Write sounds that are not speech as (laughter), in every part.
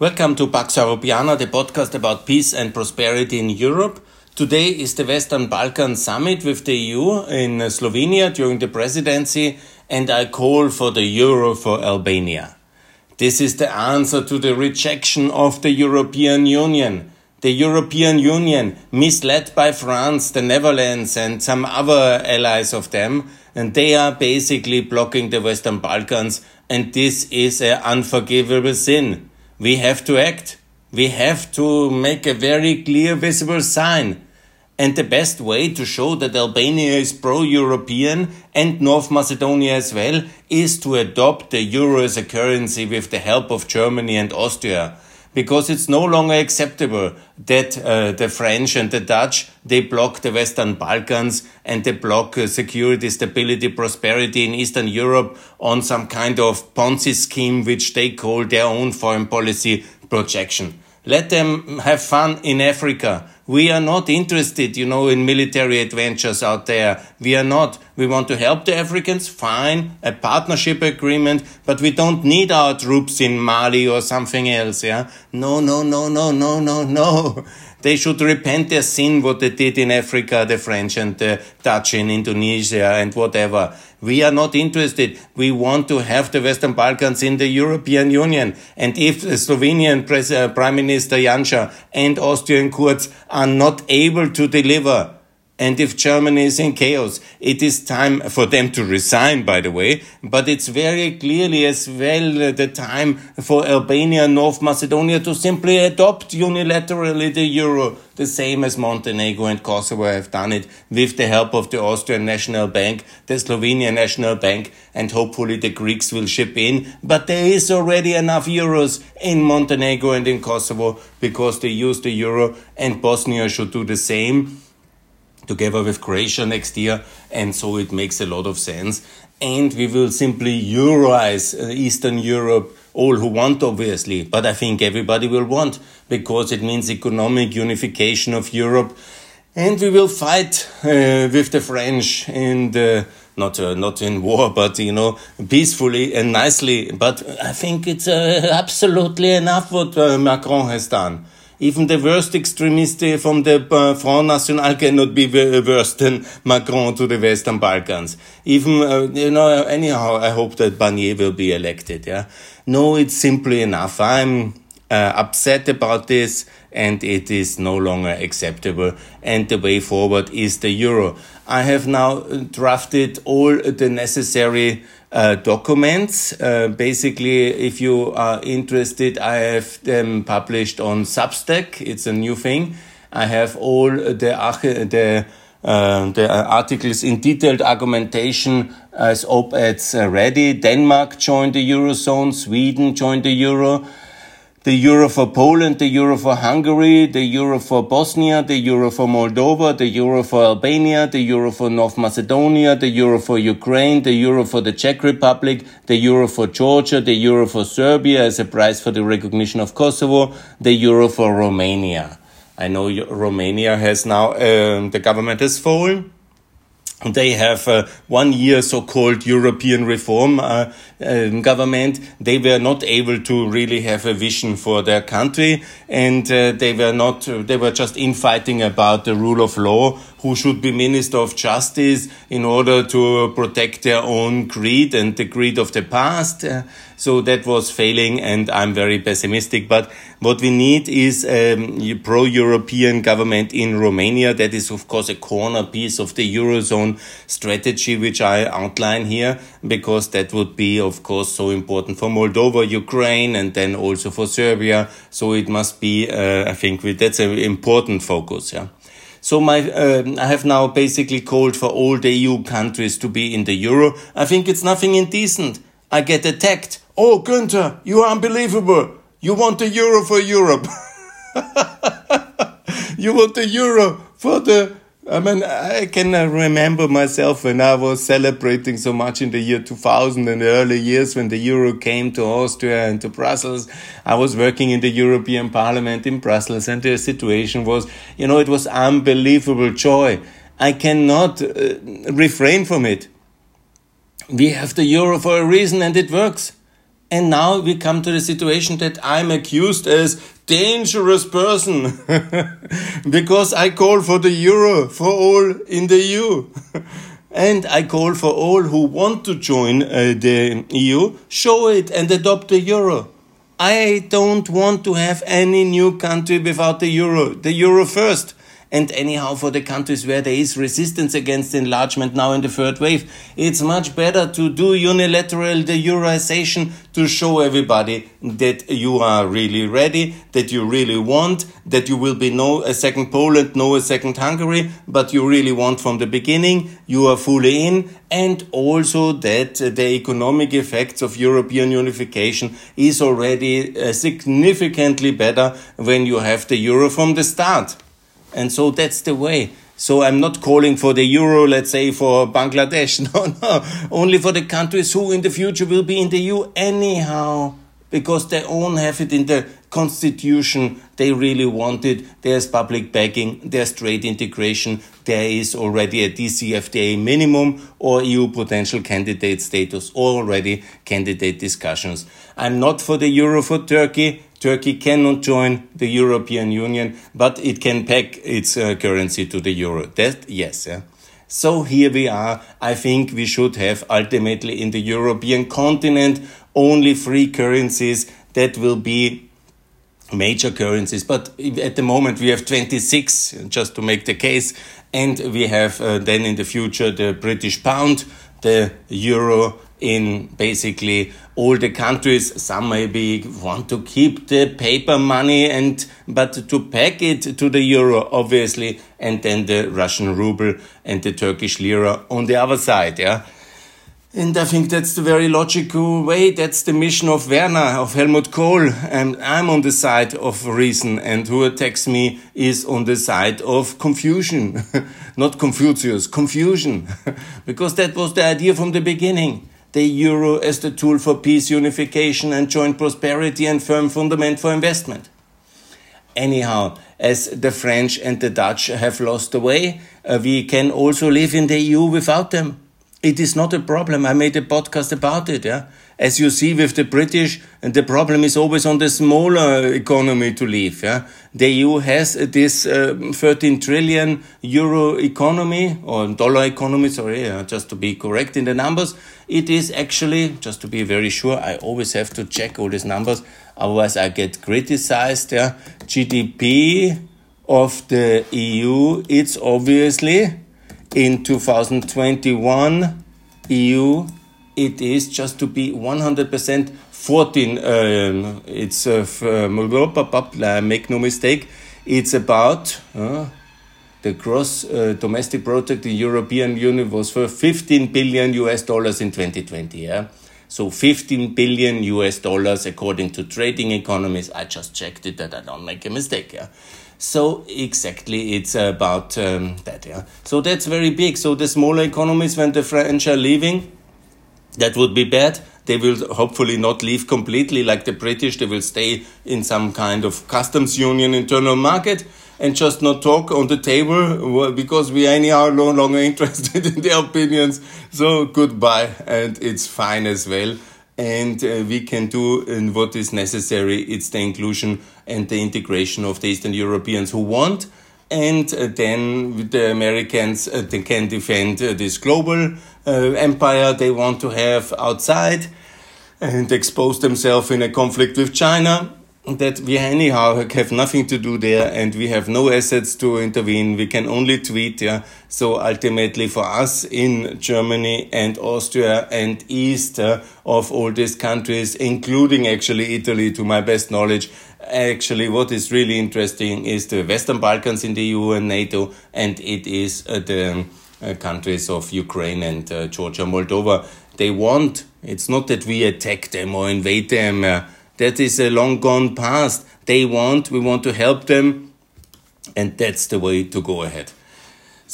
Welcome to Pax Europiana, the podcast about peace and prosperity in Europe. Today is the Western Balkan Summit with the EU in Slovenia during the presidency, and I call for the euro for Albania. This is the answer to the rejection of the European Union. The European Union, misled by France, the Netherlands, and some other allies of them, and they are basically blocking the Western Balkans, and this is an unforgivable sin. We have to act. We have to make a very clear, visible sign. And the best way to show that Albania is pro European and North Macedonia as well is to adopt the euro as a currency with the help of Germany and Austria because it's no longer acceptable that uh, the French and the Dutch they block the Western Balkans and they block uh, security, stability, prosperity in Eastern Europe on some kind of Ponzi scheme which they call their own foreign policy projection. Let them have fun in Africa. We are not interested, you know, in military adventures out there. We are not. We want to help the Africans, fine, a partnership agreement, but we don't need our troops in Mali or something else, yeah? No, no, no, no, no, no, no. They should repent their sin, what they did in Africa, the French and the Dutch in Indonesia and whatever. We are not interested. We want to have the Western Balkans in the European Union. And if the Slovenian uh, Prime Minister Janša and Austrian Kurz are not able to deliver, and if Germany is in chaos, it is time for them to resign, by the way. But it's very clearly as well the time for Albania and North Macedonia to simply adopt unilaterally the euro, the same as Montenegro and Kosovo have done it with the help of the Austrian National Bank, the Slovenian National Bank, and hopefully the Greeks will ship in. But there is already enough euros in Montenegro and in Kosovo because they use the euro, and Bosnia should do the same together with Croatia next year, and so it makes a lot of sense. And we will simply Euroize uh, Eastern Europe, all who want, obviously, but I think everybody will want because it means economic unification of Europe. And we will fight uh, with the French and the not uh, not in war, but you know, peacefully and nicely. But I think it's uh, absolutely enough what uh, Macron has done. Even the worst extremist from the uh, Front National cannot be worse than Macron to the Western Balkans. Even, uh, you know, anyhow, I hope that Barnier will be elected. Yeah. No, it's simply enough. I'm uh, upset about this and it is no longer acceptable. And the way forward is the euro. I have now drafted all the necessary uh, documents. Uh, basically, if you are interested, I have them published on Substack. It's a new thing. I have all the the uh, the articles in detailed argumentation as op-eds ready. Denmark joined the eurozone. Sweden joined the euro the euro for Poland, the euro for Hungary, the euro for Bosnia, the euro for Moldova, the euro for Albania, the euro for North Macedonia, the euro for Ukraine, the euro for the Czech Republic, the euro for Georgia, the euro for Serbia as a prize for the recognition of Kosovo, the euro for Romania. I know Romania has now, um, the government has fallen they have uh, one year so-called European reform uh, uh, government. They were not able to really have a vision for their country, and uh, they were not. They were just infighting about the rule of law, who should be minister of justice in order to protect their own greed and the greed of the past. Uh, so that was failing, and I'm very pessimistic. But what we need is a um, pro-European government in Romania. That is, of course, a corner piece of the eurozone strategy, which I outline here, because that would be, of course, so important for Moldova, Ukraine, and then also for Serbia. So it must be, uh, I think, that's an important focus. Yeah. So my, uh, I have now basically called for all the EU countries to be in the euro. I think it's nothing indecent. I get attacked. Oh, Günther, you are unbelievable. You want the euro for Europe. (laughs) you want the euro for the I mean, I can remember myself when I was celebrating so much in the year 2000 and the early years when the euro came to Austria and to Brussels. I was working in the European Parliament in Brussels and the situation was, you know, it was unbelievable joy. I cannot uh, refrain from it. We have the euro for a reason and it works. And now we come to the situation that I'm accused as dangerous person (laughs) because I call for the euro for all in the EU. (laughs) and I call for all who want to join uh, the EU, show it and adopt the euro. I don't want to have any new country without the euro. The euro first. And anyhow, for the countries where there is resistance against enlargement now in the third wave, it's much better to do unilateral the Euroization to show everybody that you are really ready, that you really want, that you will be no a second Poland, no a second Hungary, but you really want from the beginning, you are fully in, and also that the economic effects of European unification is already uh, significantly better when you have the euro from the start. And so that's the way. So I'm not calling for the euro, let's say, for Bangladesh. (laughs) No, no. Only for the countries who in the future will be in the EU anyhow. Because they own have it in the constitution. They really want it. There's public backing. There's trade integration. There is already a DCFTA minimum or EU potential candidate status, already candidate discussions. I'm not for the euro for Turkey. Turkey cannot join the European Union, but it can peg its uh, currency to the euro. That, yes. Yeah. So here we are. I think we should have ultimately in the European continent only free currencies that will be major currencies. But at the moment we have 26, just to make the case, and we have uh, then in the future the British pound, the euro, in basically all the countries. Some maybe want to keep the paper money and but to peg it to the euro, obviously, and then the Russian ruble and the Turkish lira on the other side. Yeah. And I think that's the very logical way. That's the mission of Werner, of Helmut Kohl. And I'm on the side of reason. And who attacks me is on the side of confusion. (laughs) Not Confucius, confusion. (laughs) because that was the idea from the beginning the euro as the tool for peace, unification, and joint prosperity and firm fundament for investment. Anyhow, as the French and the Dutch have lost the way, uh, we can also live in the EU without them. It is not a problem. I made a podcast about it. Yeah, as you see with the British, and the problem is always on the smaller economy to leave. Yeah, the EU has this uh, 13 trillion euro economy or dollar economy. Sorry, uh, just to be correct in the numbers, it is actually just to be very sure. I always have to check all these numbers, otherwise I get criticized. Yeah, GDP of the EU. It's obviously in 2021 EU it is just to be 100% 14. Um, it's uh, uh, make no mistake. It's about uh, the gross uh, domestic product. The European Union was for 15 billion US dollars in 2020. Yeah. So 15 billion US dollars according to trading economies. I just checked it that I don't make a mistake. Yeah. So exactly, it's about um, that. Yeah. So that's very big. So the smaller economies, when the French are leaving, that would be bad. They will hopefully not leave completely like the British. They will stay in some kind of customs union internal market and just not talk on the table because we are anyhow no longer (laughs) interested in their opinions. So goodbye, and it's fine as well. And uh, we can do in what is necessary. It's the inclusion and the integration of the Eastern Europeans who want and uh, then the Americans uh, they can defend uh, this global empire they want to have outside and expose themselves in a conflict with China that we anyhow have nothing to do there and we have no assets to intervene. We can only tweet. Yeah. So ultimately for us in Germany and Austria and east uh, of all these countries, including actually Italy to my best knowledge, actually what is really interesting is the Western Balkans in the EU and NATO and it is uh, the uh, countries of Ukraine and uh, Georgia, Moldova. They want, it's not that we attack them or invade them that is a long gone past. They want, we want to help them, and that's the way to go ahead.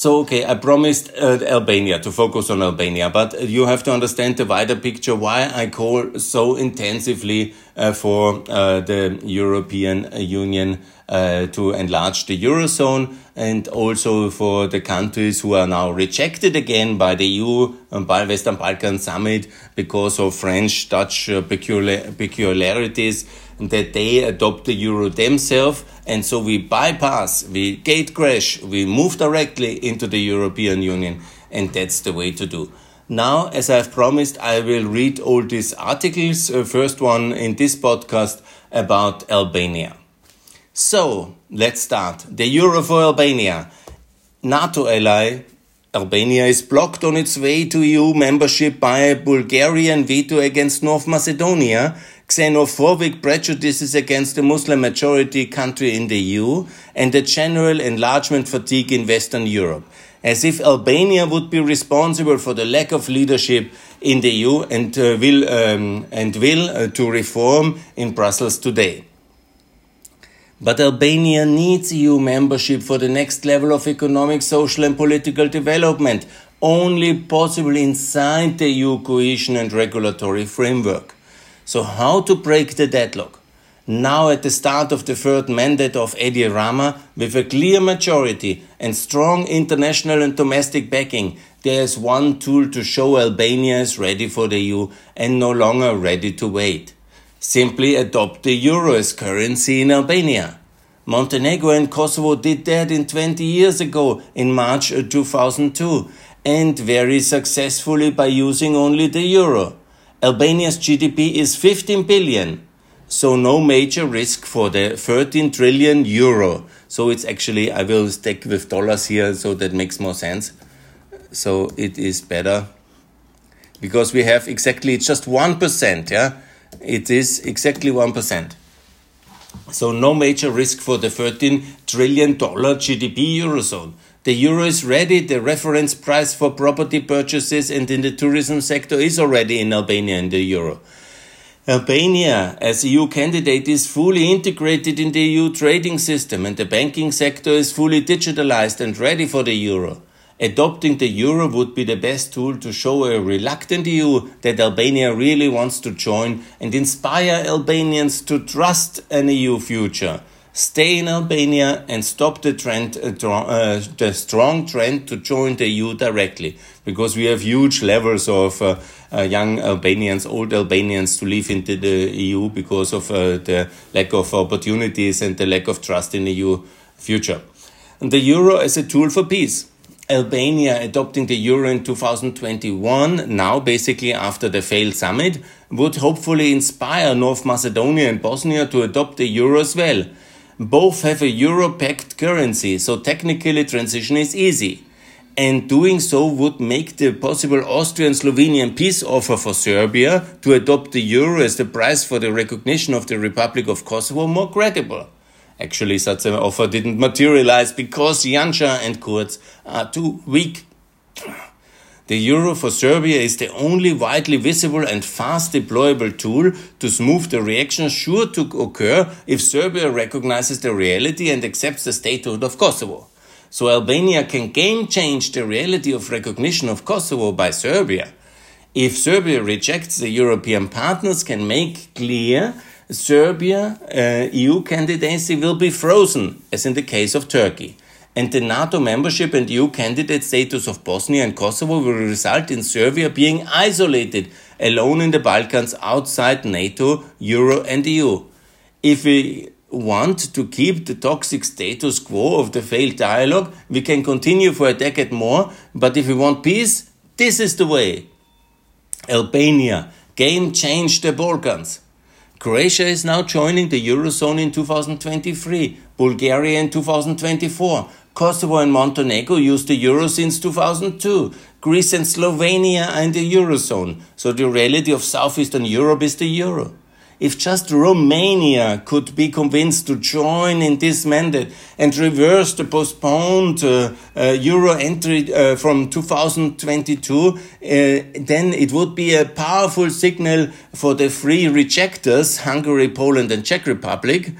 So, okay, I promised uh, Albania to focus on Albania, but you have to understand the wider picture why I call so intensively uh, for uh, the European Union uh, to enlarge the Eurozone and also for the countries who are now rejected again by the EU and by Western Balkan Summit because of French Dutch uh, peculiarities that they adopt the euro themselves and so we bypass, we gate crash, we move directly into the European Union, and that's the way to do. Now, as I've promised, I will read all these articles. Uh, first one in this podcast about Albania. So, let's start. The Euro for Albania. NATO ally Albania is blocked on its way to EU membership by a Bulgarian veto against North Macedonia xenophobic prejudices against the Muslim majority country in the EU, and the general enlargement fatigue in Western Europe, as if Albania would be responsible for the lack of leadership in the EU and uh, will, um, and will uh, to reform in Brussels today. But Albania needs EU membership for the next level of economic, social, and political development, only possible inside the EU cohesion and regulatory framework. So, how to break the deadlock? Now, at the start of the third mandate of Edi Rama, with a clear majority and strong international and domestic backing, there is one tool to show Albania is ready for the EU and no longer ready to wait. Simply adopt the euro as currency in Albania. Montenegro and Kosovo did that in 20 years ago in March 2002 and very successfully by using only the euro. Albania's GDP is 15 billion, so no major risk for the 13 trillion euro. So it's actually, I will stick with dollars here, so that makes more sense. So it is better because we have exactly it's just 1%, yeah? It is exactly 1%. So no major risk for the 13 trillion dollar GDP eurozone. The euro is ready, the reference price for property purchases and in the tourism sector is already in Albania in the euro. Albania, as a EU candidate, is fully integrated in the EU trading system and the banking sector is fully digitalized and ready for the euro. Adopting the euro would be the best tool to show a reluctant EU that Albania really wants to join and inspire Albanians to trust an EU future stay in Albania and stop the trend, uh, uh, the strong trend to join the EU directly, because we have huge levels of uh, uh young Albanians, old Albanians to leave into the EU because of uh, the lack of opportunities and the lack of trust in the EU future. And the euro as a tool for peace. Albania adopting the euro in 2021, now basically after the failed summit, would hopefully inspire North Macedonia and Bosnia to adopt the euro as well. Both have a euro-pegged currency, so technically transition is easy. And doing so would make the possible Austrian-Slovenian peace offer for Serbia to adopt the euro as the price for the recognition of the Republic of Kosovo more credible. Actually, such an offer didn't materialize because Janša and Kurz are too weak. The euro for Serbia is the only widely visible and fast deployable tool to smooth the reaction sure to occur if Serbia recognizes the reality and accepts the statehood of Kosovo. So Albania can game change the reality of recognition of Kosovo by Serbia. If Serbia rejects the European partners can make clear Serbia uh, EU candidacy will be frozen, as in the case of Turkey and the NATO membership and EU candidate status of Bosnia and Kosovo will result in Serbia being isolated, alone in the Balkans outside NATO, Euro, and EU. If we want to keep the toxic status quo of the failed dialogue, we can continue for a decade more, but if we want peace, this is the way. Albania, game changed the Balkans. Croatia is now joining the Eurozone in 2023, Bulgaria in 2024. Kosovo and Montenegro used the euro since 2002. Greece and Slovenia are in the eurozone. So the reality of southeastern Europe is the euro. If just Romania could be convinced to join in this mandate and reverse the postponed uh, uh, euro entry uh, from 2022, uh, then it would be a powerful signal for the three rejectors, Hungary, Poland, and Czech Republic,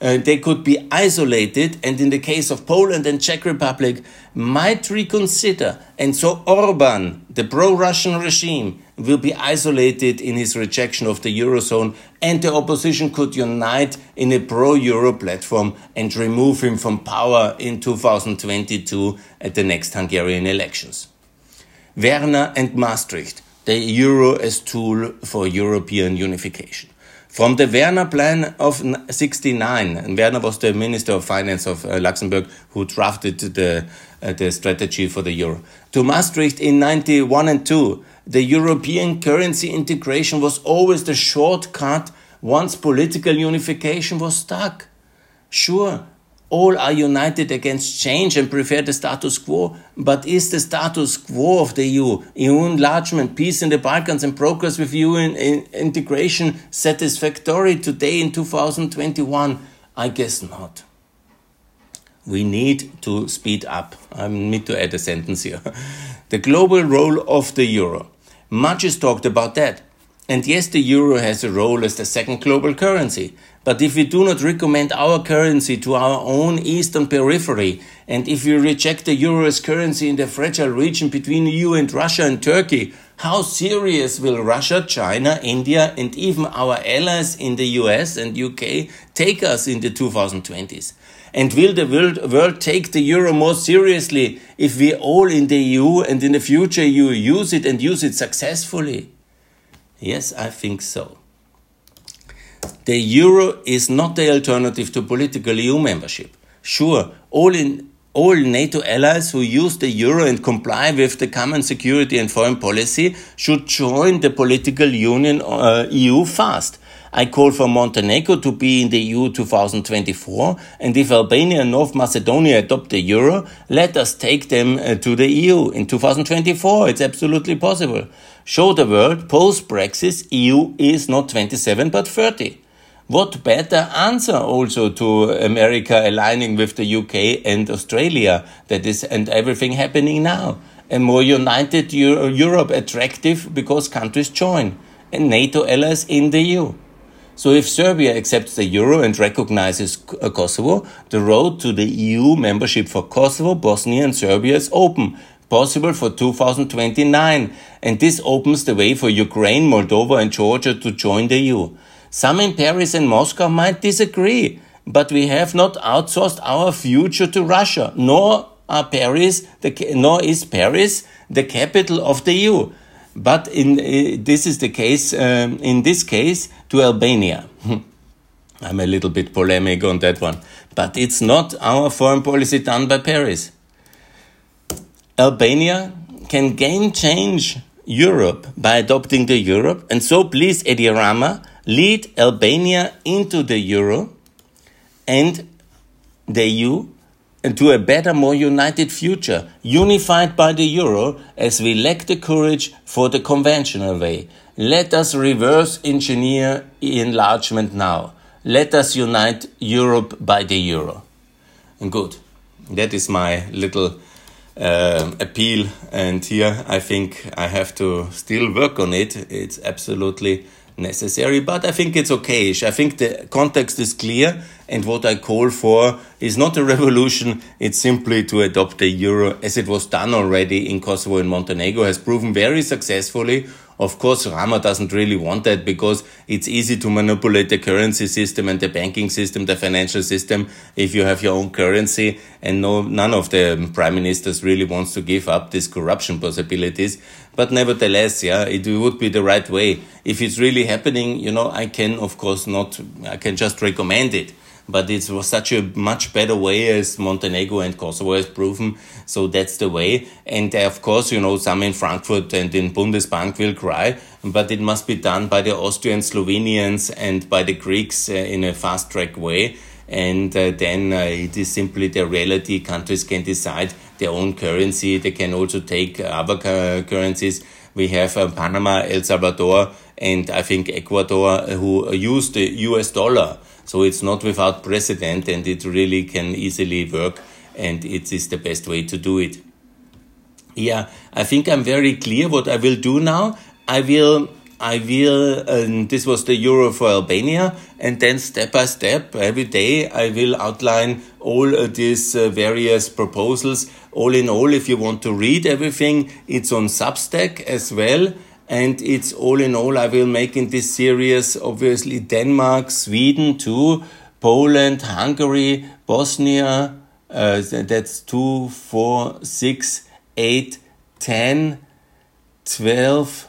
uh, they could be isolated, and in the case of Poland and Czech Republic, might reconsider. And so Orban, the pro-Russian regime, will be isolated in his rejection of the eurozone, and the opposition could unite in a pro-euro platform and remove him from power in 2022 at the next Hungarian elections. Werner and Maastricht, the euro as tool for European unification. From the Werner plan of 69, and Werner was the Minister of Finance of uh, Luxembourg who drafted the, uh, the strategy for the euro, to Maastricht in 91 and 2, the European currency integration was always the shortcut once political unification was stuck. Sure, all are united against change and prefer the status quo. But is the status quo of the EU, EU enlargement, peace in the Balkans, and progress with EU in, in integration satisfactory today in 2021? I guess not. We need to speed up. I need to add a sentence here. (laughs) The global role of the euro. Much is talked about that. And yes, the euro has a role as the second global currency. But if we do not recommend our currency to our own eastern periphery, and if we reject the euro as currency in the fragile region between EU and Russia and Turkey, how serious will Russia, China, India, and even our allies in the US and UK take us in the 2020s? And will the world, world take the euro more seriously if we all in the EU and in the future EU use it and use it successfully? Yes, I think so. The euro is not the alternative to political EU membership. Sure, all in all NATO allies who use the euro and comply with the common security and foreign policy should join the political union uh, EU fast. I call for Montenegro to be in the EU 2024, and if Albania and North Macedonia adopt the euro, let us take them uh, to the EU in 2024. It's absolutely possible. Show the world post Brexit, EU is not 27 but 30. What better answer also to America aligning with the UK and Australia that is and everything happening now? A more united Euro Europe attractive because countries join and NATO allies in the EU. So if Serbia accepts the euro and recognizes uh, Kosovo, the road to the EU membership for Kosovo, Bosnia and Serbia is open, possible for 2029. And this opens the way for Ukraine, Moldova and Georgia to join the EU. Some in Paris and Moscow might disagree, but we have not outsourced our future to Russia, nor are Paris, the, nor is Paris the capital of the EU. But in uh, this is the case um, in this case to Albania. (laughs) I'm a little bit polemic on that one, but it's not our foreign policy done by Paris. Albania can game change Europe by adopting the Europe, and so please, Edi Rama, lead Albania into the euro and the EU into a better, more united future, unified by the euro as we lack the courage for the conventional way. Let us reverse engineer enlargement now. Let us unite Europe by the euro. Good. That is my little uh, appeal. And here I think I have to still work on it. It's absolutely necessary, but I think it's okay. I think the context is clear, and what I call for is not a revolution, it's simply to adopt the euro as it was done already in Kosovo and Montenegro, has proven very successfully of course, Rama doesn't really want that because it's easy to manipulate the currency system and the banking system, the financial system, if you have your own currency. And no, none of the prime ministers really wants to give up these corruption possibilities. But nevertheless, yeah, it would be the right way. If it's really happening, you know, I can, of course, not, I can just recommend it but it was such a much better way as Montenegro and Kosovo has proven. So that's the way. And uh, of course, you know, some in Frankfurt and in Bundesbank will cry, but it must be done by the Austrian Slovenians and by the Greeks uh, in a fast track way. And uh, then uh, it is simply the reality. Countries can decide their own currency. They can also take other currencies. We have uh, Panama, El Salvador, and I think Ecuador who use the US dollar so it's not without precedent and it really can easily work and it is the best way to do it. Yeah, I think I'm very clear what I will do now. I will I will, um, this was the Euro for Albania, and then step by step, every day, I will outline all these uh, various proposals. All in all, if you want to read everything, it's on Substack as well. And it's all in all, I will make in this series, obviously, Denmark, Sweden too, Poland, Hungary, Bosnia, uh, that's two, four, six, eight, ten, twelve,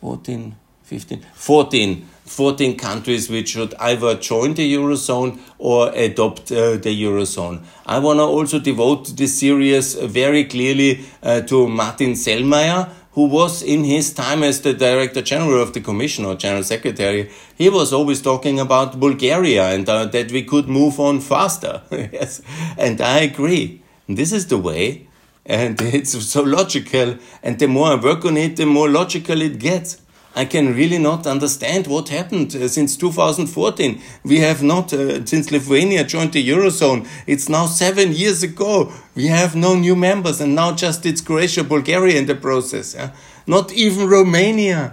fourteen, fifteen, fourteen. 14 countries which should either join the Eurozone or adopt uh, the Eurozone. I want to also devote this series very clearly uh, to Martin Selmayr, who was in his time as the Director General of the Commission or General Secretary, he was always talking about Bulgaria and uh, that we could move on faster. (laughs) yes, and I agree. This is the way, and (laughs) it's so logical. And the more I work on it, the more logical it gets. I can really not understand what happened uh, since 2014. We have not, uh, since Lithuania joined the Eurozone, it's now seven years ago. We have no new members, and now just it's Croatia, Bulgaria in the process. Yeah? Not even Romania.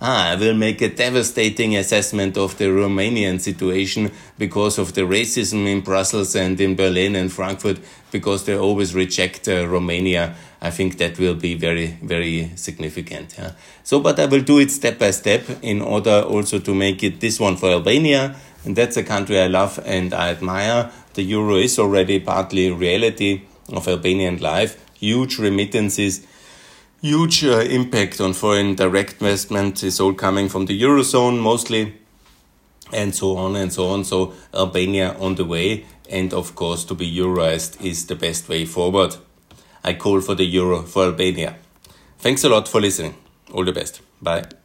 Ah, I will make a devastating assessment of the Romanian situation because of the racism in Brussels and in Berlin and Frankfurt, because they always reject uh, Romania. I think that will be very, very significant. Yeah? So, but I will do it step by step in order also to make it this one for Albania. And that's a country I love and I admire. The euro is already partly reality of Albanian life. Huge remittances huge uh, impact on foreign direct investment is all coming from the eurozone mostly and so on and so on. So albania on the way and of course to be euroized is the best way forward. I call for the euro for albania. Thanks a lot for listening. All the best. Bye